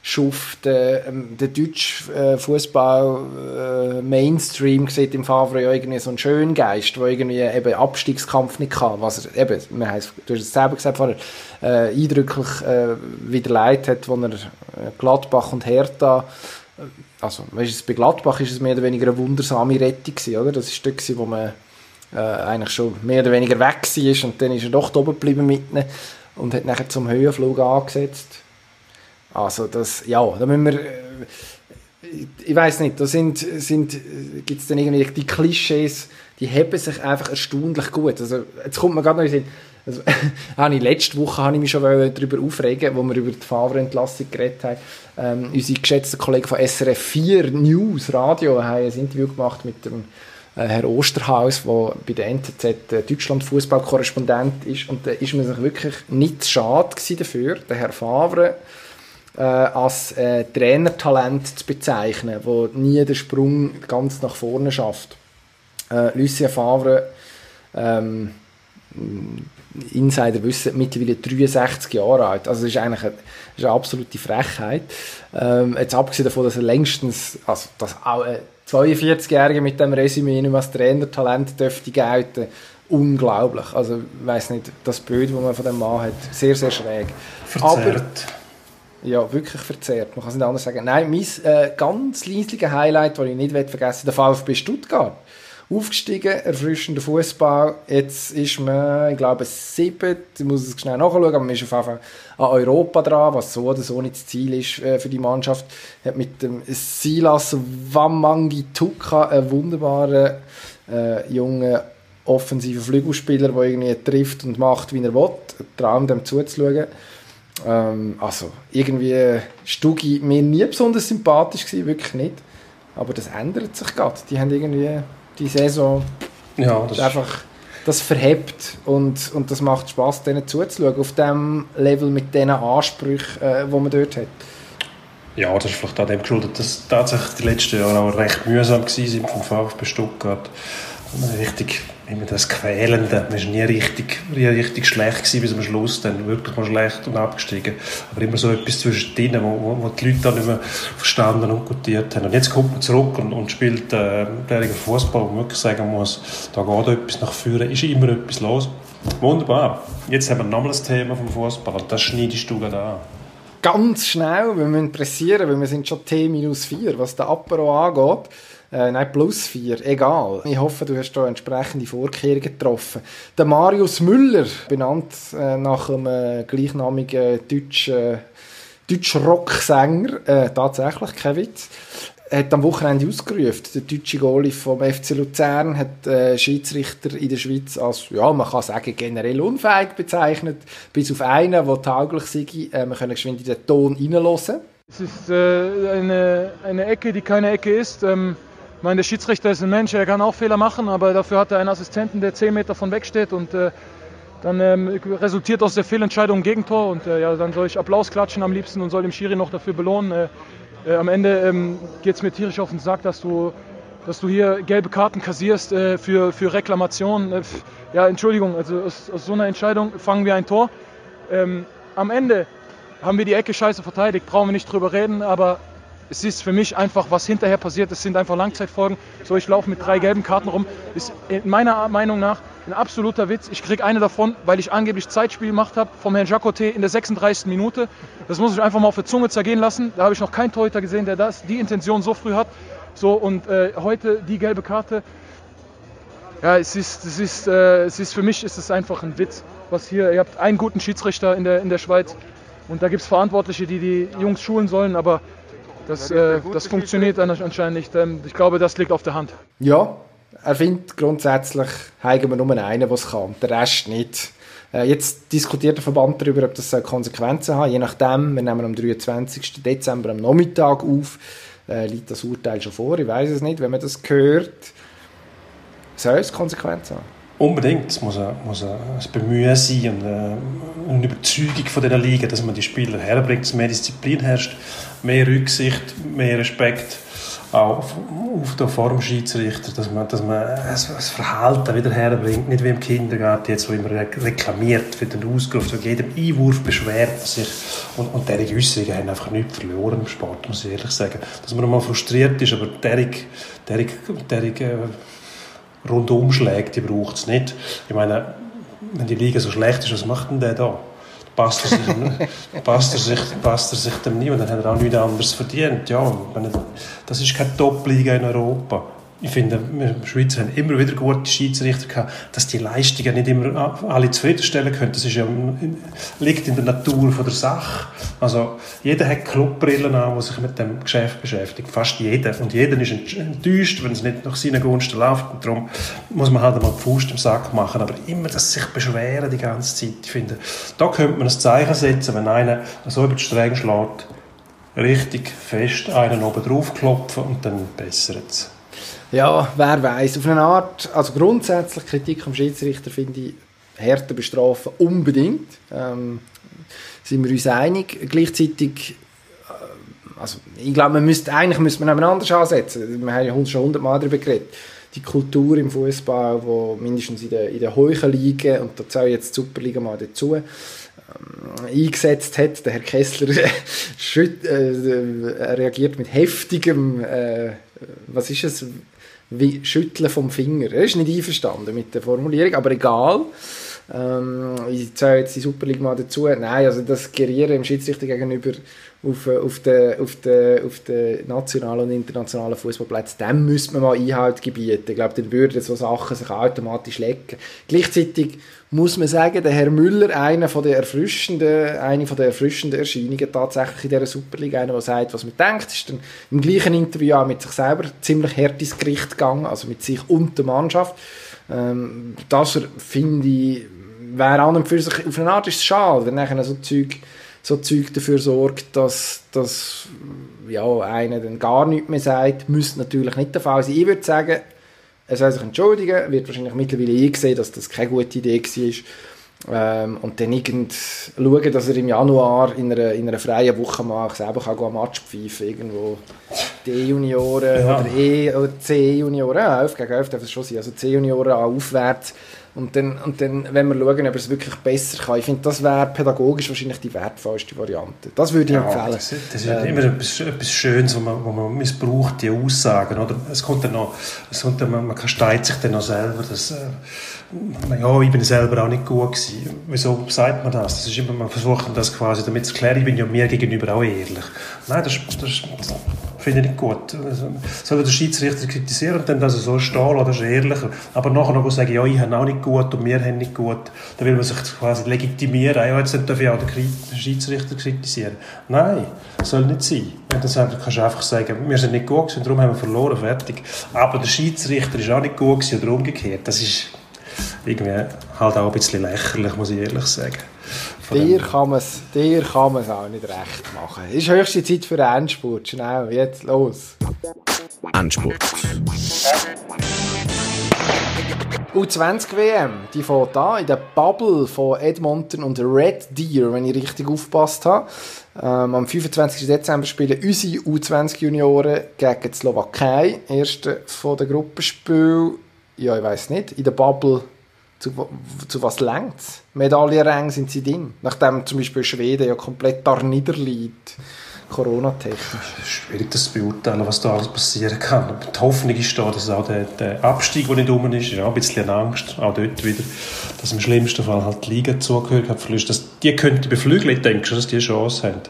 Schuften, ähm, der deutsche äh, Fußball äh, Mainstream sieht im Favre ja irgendwie so einen schönen Geist, der irgendwie eben Abstiegskampf nicht kann, was er eben, haben es- du hast es selber gesagt vorher, äh, eindrücklich äh, wieder leid hat, wo er äh, Gladbach und Hertha also, weißt bei Gladbach ist es mehr oder weniger eine wundersame Rettung gewesen, oder? Das ist gewesen, wo man äh, eigentlich schon mehr oder weniger weg war und dann ist er doch oben geblieben mit ihnen und hat nachher zum Höhenflug angesetzt. Also das, ja, da müssen wir, äh, ich weiß nicht, da sind, sind, gibt es dann irgendwie die Klischees, die heben sich einfach erstaunlich gut. Also jetzt kommt mir gerade noch in den Sinn, also, habe ich letzte Woche habe ich mich schon darüber aufregen, wo wir über die Favre-Entlassung geredet haben. Ähm, unsere geschätzten Kollegen von SRF 4 News Radio haben ein Interview gemacht mit dem äh, Herr Osterhaus, der bei der NZZ äh, Deutschland Fußballkorrespondent ist und da ist man sich wirklich nicht schade dafür, den Herr Favre äh, als äh, Trainertalent zu bezeichnen, wo nie den Sprung ganz nach vorne schafft. Äh, Lucien Favre ähm, Insider wissen, mittlerweile 63 Jahre alt. Also das ist eigentlich eine, das ist eine absolute Frechheit. Ähm, jetzt abgesehen davon, dass er längstens, also dass auch eine 42-Jährige mit dem Resümee nicht als Trainertalent dürfte gelten. Unglaublich. Also, ich weiss nicht, das Bild, das man von dem Mann hat, sehr, sehr schräg. Verzerrt. Aber, ja, wirklich verzerrt. Man kann es nicht anders sagen. Nein, mein äh, ganz leisliches Highlight, das ich nicht vergessen will, der VfB Stuttgart aufgestiegen, erfrischender Fußball. Jetzt ist man, ich glaube, sieben, ich muss es schnell nachschauen, aber man ist auf jeden Fall an Europa dran, was so oder so nicht das Ziel ist äh, für die Mannschaft. Hat mit dem Silas Wamangi Tuka einen wunderbaren äh, jungen offensiven Flügelspieler, der irgendwie trifft und macht, wie er will. Traum, dem zuzuschauen. Ähm, also, irgendwie Stugi mir nie besonders sympathisch gewesen, wirklich nicht. Aber das ändert sich gerade. Die haben irgendwie die Saison ja, das einfach das verhebt und, und das macht Spaß, denen zuzuschauen, auf dem Level mit den Ansprüchen, äh, die man dort hat. Ja, das ist vielleicht an dem geschuldet, dass tatsächlich die letzten Jahre auch recht mühsam waren vom VfB Stuttgart richtig, immer das Quälende. Man war nie richtig, richtig schlecht gewesen, bis am Schluss, dann wirklich mal schlecht und abgestiegen. Aber immer so etwas zwischendrin, wo, wo, die Leute dann nicht mehr verstanden und gutiert haben. Und jetzt kommt man zurück und, und spielt äh, Fußball, wo man wirklich sagen muss, da geht etwas nach vorne, ist immer etwas los. Wunderbar. Jetzt haben wir nochmal das Thema vom Fußball und das schneidest du gerade an. Ganz schnell, wir müssen pressieren, weil wir sind schon T-4, was der Apero angeht. Äh, nein, plus vier, egal. Ich hoffe, du hast da entsprechende Vorkehrungen getroffen. Der Marius Müller, benannt äh, nach einem äh, gleichnamigen deutschen, deutschen Rocksänger, äh, tatsächlich, Witz, hat am Wochenende ausgerufen. Der deutsche Goalie vom FC Luzern hat äh, Schiedsrichter in der Schweiz als, ja, man kann sagen, generell unfähig bezeichnet, bis auf einen, der tauglich sei. Äh, wir können geschwind in den Ton reinhören. Es ist äh, eine, eine Ecke, die keine Ecke ist. Ähm ich meine, der Schiedsrichter ist ein Mensch, er kann auch Fehler machen, aber dafür hat er einen Assistenten, der 10 Meter von weg steht und äh, dann ähm, resultiert aus der Fehlentscheidung ein Gegentor und äh, ja, dann soll ich Applaus klatschen am liebsten und soll dem Schiri noch dafür belohnen. Äh, äh am Ende ähm, geht es mir tierisch auf den Sack, dass du, dass du hier gelbe Karten kassierst äh, für, für Reklamation. Äh, ja, Entschuldigung, also aus, aus, so einer Entscheidung fangen wir ein Tor. Ähm, am Ende haben wir die Ecke scheiße verteidigt, brauchen wir nicht drüber reden, aber es ist für mich einfach, was hinterher passiert, es sind einfach Langzeitfolgen. So, ich laufe mit drei gelben Karten rum. Ist in meiner Meinung nach ein absoluter Witz. Ich kriege eine davon, weil ich angeblich Zeitspiel gemacht habe vom Herrn Jacote in der 36. Minute. Das muss ich einfach mal auf der Zunge zergehen lassen. Da habe ich noch keinen Torhüter gesehen, der das, die Intention so früh hat. So, und äh, heute die gelbe Karte. Ja, es ist, es ist, äh, es ist für mich ist es einfach ein Witz. Was hier, ihr habt einen guten Schiedsrichter in der, in der Schweiz und da gibt es Verantwortliche, die die Jungs schulen sollen, aber das, äh, das funktioniert anscheinend nicht. Ähm, ich glaube, das liegt auf der Hand. Ja, er findet grundsätzlich, haben wir nur einen, der es kann, der Rest nicht. Äh, jetzt diskutiert der Verband darüber, ob das Konsequenzen hat. Je nachdem, wir nehmen am 23. Dezember am Nachmittag auf, äh, liegt das Urteil schon vor. Ich weiß es nicht, wenn man das hört, soll es Konsequenzen haben. Unbedingt. Es muss ein, muss ein, ein Bemühen sein und eine, äh, eine Überzeugung von dieser Liga, dass man die Spieler herbringt, dass mehr Disziplin herrscht, mehr Rücksicht, mehr Respekt auch auf, auf der Form Schiedsrichter, dass man, dass man das, Verhalten wieder herbringt, nicht wie im Kindergarten jetzt, wo immer reklamiert für den Ausgriff, zu jedem Einwurf beschwert man sich und, und derige Äußerungen haben einfach nichts verloren im Sport, muss ich ehrlich sagen. Dass man mal frustriert ist, aber derige, derige, derige Rundumschläge, die braucht es nicht. Ich meine, wenn die Liga so schlecht ist, was macht denn der da? Passt er sich, passt er sich, passt er sich dem nie und dann hat er auch nichts anderes verdient. Ja, das ist keine Top-Liga in Europa ich finde, wir in der Schweiz haben immer wieder gute Schiedsrichter gehabt, dass die Leistungen nicht immer alle zufriedenstellen können. Das ist ja, liegt in der Natur von der Sache. Also, jeder hat Clubbrillen an, die sich mit dem Geschäft beschäftigt. Fast jeder. Und jeder ist enttäuscht, wenn es nicht nach seinen Gunsten läuft. Und darum muss man halt einmal die Faust im Sack machen. Aber immer das sich beschweren die ganze Zeit. Ich finde, da könnte man ein Zeichen setzen, wenn einer so über die Stränge schlägt, richtig fest einen oben drauf klopfen und dann bessert es. Ja, wer weiß. Auf eine Art, also grundsätzlich Kritik am Schiedsrichter finde ich härter bestrafen unbedingt. Ähm, sind wir uns einig. Gleichzeitig, äh, also ich glaube, man müsste, eigentlich müsste man anders ansetzen. Wir haben ja schon hundertmal darüber geredet. die Kultur im Fußball, wo mindestens in den, in den hohen Ligen, und da zählt jetzt die Superliga mal dazu, ähm, eingesetzt hat. Der Herr Kessler äh, reagiert mit heftigem, äh, was ist es, wie Schütteln vom Finger. Er ist nicht einverstanden mit der Formulierung, aber egal. Ähm, ich zähle jetzt die Superliga mal dazu. Nein, also das Gerieren im Schiedsrichter gegenüber auf, äh, auf den auf de, auf de nationalen und internationalen Fußballplätzen, dem müsste man mal Einhalt gebieten. Ich glaube, dann würden so Sachen sich automatisch lecken. Gleichzeitig muss man sagen, der Herr Müller, einer von der erfrischenden, eine von der erfrischenden Erscheinungen tatsächlich in dieser Superliga, einer, der sagt, was man denkt, ist dann im gleichen Interview auch mit sich selber ziemlich hart ins Gericht gegangen, also mit sich und der Mannschaft. Ähm, das finde ich, wäre an und für sich, auf eine Art ist es schade, wenn nachher so Zeug so Zeug dafür sorgt, dass, dass ja, einer dann gar nichts mehr sagt, müsste natürlich nicht der Fall sein. Ich würde sagen, er soll sich entschuldigen, wird wahrscheinlich mittlerweile eingesehen, dass das keine gute Idee war. Ähm, und dann irgend schauen, dass er im Januar in einer, in einer freien Woche mal selber kann ein Match pfeifen irgendwo D-Junioren ja. oder E- oder C-Junioren, ja, 11 gegen 11 darf es schon sein, also C-Junioren aufwärts und dann, und dann wenn wir schauen, ob es wirklich besser kann. Ich finde, das wäre pädagogisch wahrscheinlich die wertvollste Variante. Das würde ich ja, empfehlen. Das, das ist ähm, immer etwas, etwas Schönes, wo man, wo man missbraucht, die Aussagen. Oder? Es kommt dann noch, es kommt dann, man kasteit sich dann noch selber, dass, äh, ja, ich bin selber auch nicht gut gewesen. Wieso sagt man das? Das ist immer, man versucht das quasi damit zu klären, ich bin ja mir gegenüber auch ehrlich. Nein, das, das, finde ich nicht gut. Also, soll der Schiedsrichter kritisieren und dann das so stehen das ist ehrlicher. Aber nachher noch sagen, ja, ich habe auch nicht gut und wir haben nicht gut, dann will man sich quasi legitimieren. Ja, jetzt darf ich auch den Schiedsrichter kritisieren. Nein, soll nicht sein. Und dann kannst du einfach sagen, wir sind nicht gut gewesen, darum haben wir verloren, fertig. Aber der Schiedsrichter ist auch nicht gut gewesen oder umgekehrt. Das ist irgendwie halt auch ein bisschen lächerlich, muss ich ehrlich sagen. Dir kann man es auch nicht recht machen. Es ist höchste Zeit für einen Endspurt. Schnell, jetzt los. Endspurt. U20 WM, die fährt an in der Bubble von Edmonton und Red Deer, wenn ich richtig aufgepasst habe. Ähm, am 25. Dezember spielen unsere U20-Junioren gegen die Slowakei. Erste von der Gruppenspiel, ja, ich weiß nicht, in der Bubble zu, zu was längt es? Medaillenränge sind sie drin. Nachdem zum Beispiel Schweden ja komplett da niederliegt. Corona-technisch. Schwierig, das zu beurteilen, was da alles passieren kann. Aber die Hoffnung ist da, dass auch der, der Abstieg, der nicht rum ist, ist auch ein bisschen Angst, auch dort wieder, dass im schlimmsten Fall halt die Liga zugehört verliert. Dass die könnte beflügeln, ich denke schon, dass die Chance haben.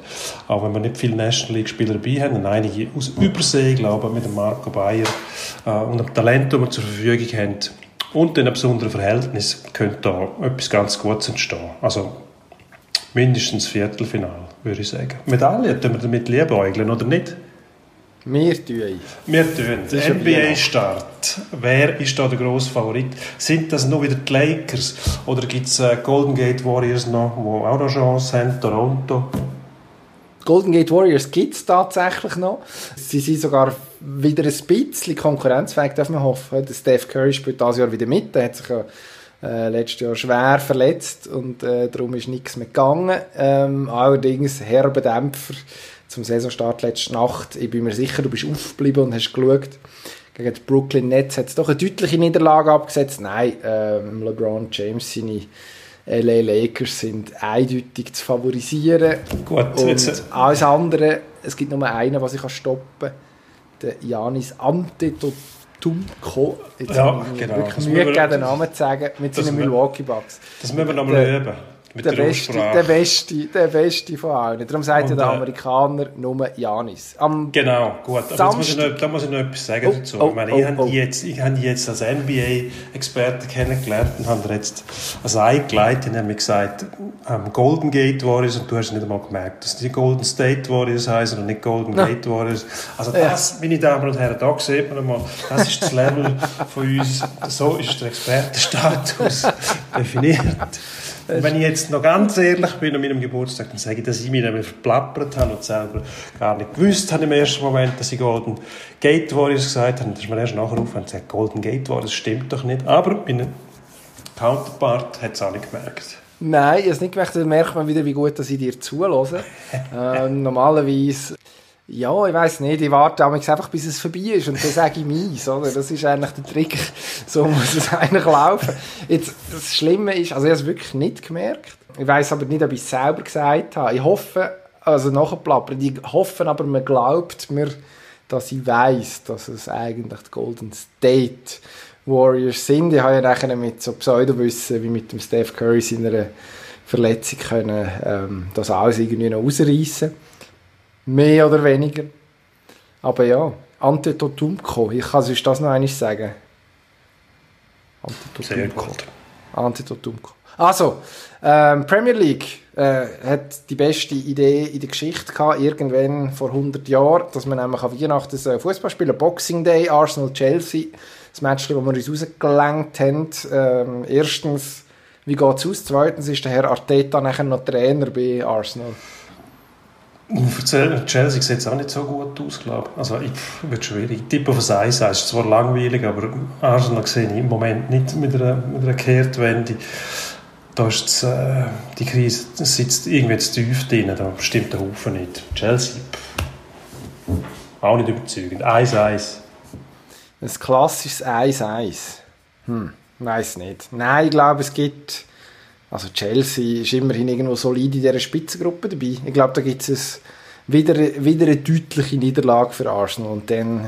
Auch wenn wir nicht viele National League-Spieler dabei haben, einige aus Übersee, glaube ich, mit dem Marco Bayer äh, und dem Talent, das wir zur Verfügung haben, und in einem besonderen Verhältnis könnte da etwas ganz Gutes entstehen. Also mindestens Viertelfinal, würde ich sagen. Medaille, tun wir damit liebäugeln, oder nicht? Wir tun. Wir tun. NBA-Start. Wer ist da der grosse Favorit? Sind das nur wieder die Lakers? Oder gibt es äh, Golden Gate Warriors noch, die auch noch Chance haben? Toronto? Golden Gate Warriors gibt es tatsächlich noch. Sie sind sogar wieder ein bisschen konkurrenzfähig, darf man hoffen. Der Steph Curry spielt dieses Jahr wieder mit. Der hat sich ja äh, letztes Jahr schwer verletzt und äh, darum ist nichts mehr gegangen. Ähm, allerdings herbe Dämpfer zum Saisonstart letzte Nacht. Ich bin mir sicher, du bist aufgeblieben und hast geschaut. Gegen die Brooklyn Nets hat es doch eine deutliche Niederlage abgesetzt. Nein, ähm, LeBron James, seine LA Lakers sind eindeutig zu favorisieren. Gut, und jetzt. alles andere, es gibt nur einen, was ich stoppen kann. Der Janis Antetokounmpo. Jetzt ja, habe ich genau. wirklich Mühe gegeben, den Namen zu sagen, mit seinen Milwaukee Bucks. Das müssen wir nochmal üben. Mit der, der, beste, der, beste, der beste von allen. Darum sagt ja der äh, Amerikaner nur Janis. Am genau, gut. Aber muss noch, da muss ich noch etwas sagen oh, dazu. Oh, ich meine, oh, ich, habe oh. jetzt, ich habe jetzt als NBA-Experte kennengelernt und habe jetzt als eingeleitet und habe gesagt, ähm, Golden Gate Warriors und du hast nicht einmal gemerkt, dass die Golden State Warriors heißen und nicht Golden ja. Gate Warriors. Also das, ja. meine Damen und Herren, da sieht man einmal, das ist das Level von uns. So ist der Expertenstatus definiert. Wenn ich jetzt noch ganz ehrlich bin an meinem Geburtstag, dann sage ich, dass ich mich nämlich verplappert habe und selber gar nicht gewusst habe im ersten Moment, dass ich Golden Gate Warriors gesagt habe. Das ist mir erst nachher aufgefallen und gesagt, Golden Gate Warriors stimmt doch nicht. Aber mein Counterpart hat es auch nicht gemerkt. Nein, ich habe es nicht gemerkt. Dann merkt man wieder, wie gut dass ich dir zulasse. ähm, normalerweise Ja, ich weiß nicht. Ich warte einfach, bis es vorbei ist und dann sage ich meins, oder? Das ist eigentlich der Trick. So muss es eigentlich laufen. Jetzt, das Schlimme ist, also ich habe es wirklich nicht gemerkt. Ich weiß aber nicht, ob ich es selber gesagt habe. Ich hoffe, also nachplappern, ich hoffe aber, man glaubt mir, dass ich weiß, dass es eigentlich die Golden State Warriors sind. Ich habe ja nachher mit so Pseudowissen wie mit dem Steph Curry seiner Verletzung können, ähm, das alles irgendwie noch ausreißen. Mehr oder weniger. Aber ja, Antetokounmpo, ich kann sonst das noch einmal sagen. Antetokounmpo. Antetokounmpo. Also, ähm, Premier League äh, hat die beste Idee in der Geschichte gehabt, irgendwann vor 100 Jahren, dass man nämlich an Weihnachten äh, Fußball spielen, Boxing Day, Arsenal-Chelsea, das Match, das wir uns rausgelenkt haben. Ähm, erstens, wie geht es aus? Zweitens ist der Herr Arteta nachher noch Trainer bei Arsenal. Chelsea sieht es auch nicht so gut aus, glaube ich. Also, ich, wird schwierig. Ich tippe auf ein 1 ist zwar langweilig, aber Arsenal sehe ich im Moment nicht mit einer, mit einer Kehrtwende da ist das, äh, die Krise das sitzt irgendwie zu tief drin, da stimmt der Haufen nicht. Chelsea, pff, auch nicht überzeugend. 1-1. Ein klassisches 1-1. Hm, weiß nicht. Nein, ich glaube, es gibt. Also Chelsea ist immerhin irgendwo solid in dieser Spitzengruppe dabei. Ich glaube, da gibt es wieder, wieder eine deutliche Niederlage für Arsenal und dann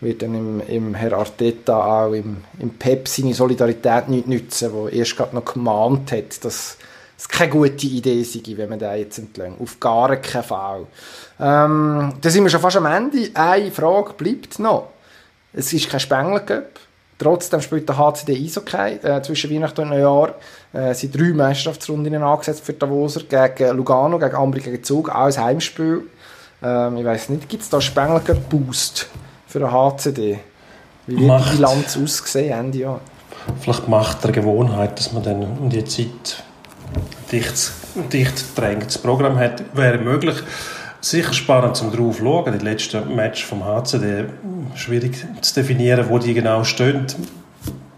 wird dann im, im Herr Arteta auch im, im Pep seine Solidarität nicht nützen, wo erst gerade noch gemahnt hat, dass es keine gute Idee sei, wenn man den jetzt entlang. Auf gar keinen Fall. Ähm, da sind wir schon fast am Ende. Eine Frage bleibt noch. Es ist kein Spengler Cup. Trotzdem spielt der HCD Eishockey äh, zwischen Weihnachten und Neujahr. Äh, sind drei Meisterschaftsrunden angesetzt für Davoser gegen Lugano, gegen Ambri, gegen Zug. Auch ein Heimspiel. Ähm, ich weiß nicht, gibt es da Spengler Boost? für den HCD? Wie wird macht, die Bilanz aussehen Ende Jahr? Vielleicht macht der Gewohnheit, dass man dann um die Zeit dicht, dicht drängt. Das Programm hat, wäre möglich. Sicher spannend zum drauf zu schauen. Die letzten Match vom HCD schwierig zu definieren, wo die genau stehen.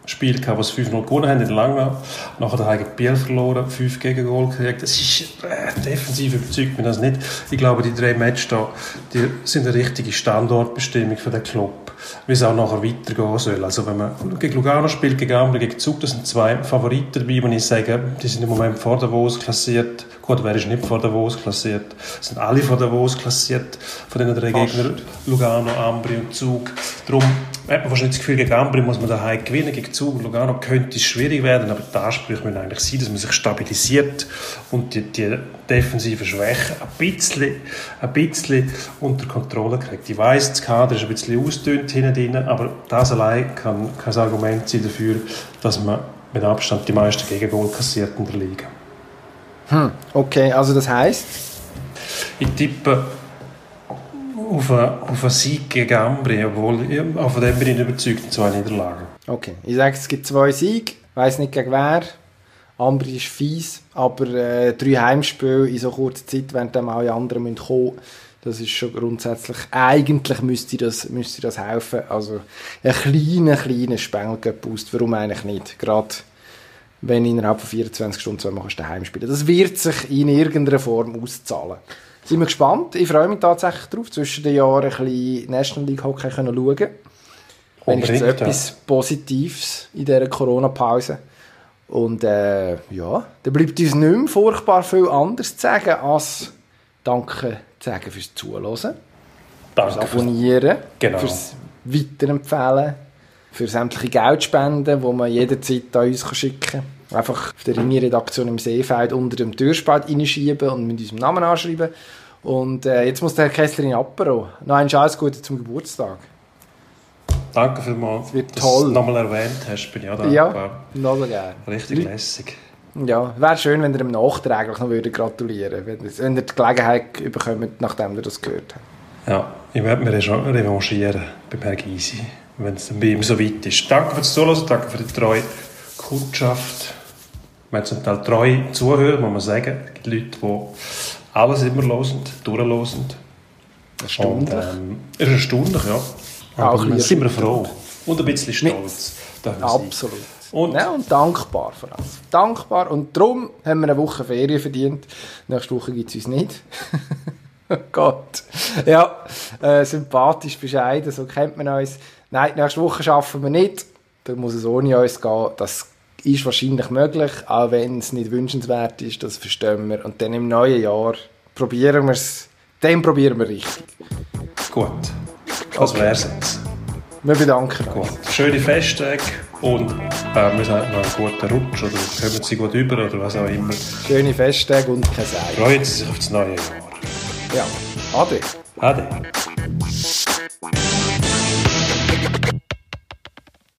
Spiel gehabt, was 5-0 gewonnen haben in der Langnau. Nachher der gegen Biel verloren, 5 gegen Goal gekriegt. Das ist äh, defensiv überzeugt mich das nicht. Ich glaube, die drei Matches da, die sind eine richtige Standortbestimmung für den Club, wie es auch nachher weitergehen soll. Also wenn man gegen Lugano spielt, gegen Amber, gegen Zug, das sind zwei Favoriten dabei, wo ich sage, die sind im Moment vor der Davos klassiert. Gut, wer ist nicht vor der Davos klassiert? Das sind alle vor der Davos klassiert, von den drei Gegnern, Lugano, Ambri und Zug. Darum hat man wahrscheinlich das Gefühl, gegen Ambri muss man daheim gewinnen, gegen Zug, Lugano könnte es schwierig werden, aber die Ansprüche müssen eigentlich sein, dass man sich stabilisiert und die, die defensive Schwäche ein bisschen, ein bisschen unter Kontrolle kriegt. Ich weiss, das Kader ist ein bisschen ausdünnt hinten drin, aber das allein kann kein Argument sein dafür, dass man mit Abstand die meisten Gegengol kassiert in der Liga. Hm, okay, also das heißt? Ich tippe auf einen, auf einen Sieg gegen Ambri, obwohl ich, von dem bin ich überzeugt, zwei Niederlagen. Okay, ich sage, es gibt zwei Siege, ich weiss nicht gegen wer. Ambri ist fies, aber äh, drei Heimspiele in so kurzer Zeit, während dann alle anderen kommen müssen, das ist schon grundsätzlich, eigentlich müsste das, müsste das helfen. Also ein kleiner, kleiner Spengel-Boost, warum eigentlich nicht? Gerade wenn innerhalb von 24 Stunden zwei Mal daheim spielen. Das wird sich in irgendeiner Form auszahlen sind wir gespannt. Ich freue mich tatsächlich darauf, zwischen den Jahren ein bisschen National League Hockey können schauen. Wenn ich etwas. Positives in dieser Corona-Pause. Und äh, ja, dann bleibt uns nicht mehr furchtbar viel anderes zu sagen, als Danke zu sagen fürs Zuhören, Danke fürs Abonnieren, genau. fürs Weiterempfehlen, für sämtliche Geldspenden, die man jederzeit an uns schicken kann. Einfach auf der Redaktion im Seefeld unter dem Türspalt reinschieben und mit unserem Namen anschreiben. Und äh, jetzt muss der Herr Kessler in Apero. Noch ein alles Gute zum Geburtstag. Danke vielmals, das wird toll. dass du es nochmal erwähnt hast. Bin ich auch dankbar. Ja, noch gerne. Richtig lässig. Ja, wäre schön, wenn ihr ihm nachträglich noch würde gratulieren würde, wenn ihr die Gelegenheit bekommt, nachdem ihr das gehört habt. Ja, ich werde mich revanchieren beim Herrn Gysi, wenn es bei ihm so weit ist. Danke fürs Zuhören, danke für die treue Kundschaft. Wir haben zum Teil treue Zuhörer, muss man sagen. Es gibt Leute, die alles immer hören, durchhören. Erstaunlich. Und, ähm, ist erstaunlich, ja. Aber Auch wir sind wir froh. Und ein bisschen stolz. Absolut. Und, ja, und dankbar vor allem. Dankbar. Und darum haben wir eine Woche Ferien verdient. Nächste Woche gibt es uns nicht. Oh Gott. Ja, äh, sympathisch, bescheiden, so kennt man uns. Nein, nächste Woche schaffen wir nicht. Da muss es ohne uns gehen. Das ist wahrscheinlich möglich, auch wenn es nicht wünschenswert ist, das verstehen wir. Und dann im neuen Jahr probieren wir es, dann probieren wir richtig. Gut, das okay. wär's jetzt. Wir bedanken Gut. uns. Schöne Festtage und äh, wir sagen noch einen guten Rutsch oder kommen Sie gut über oder was auch immer. Schöne Festtage und kein Sei. Freuen Sie sich auf das neue Jahr. Ja, ade. Ade.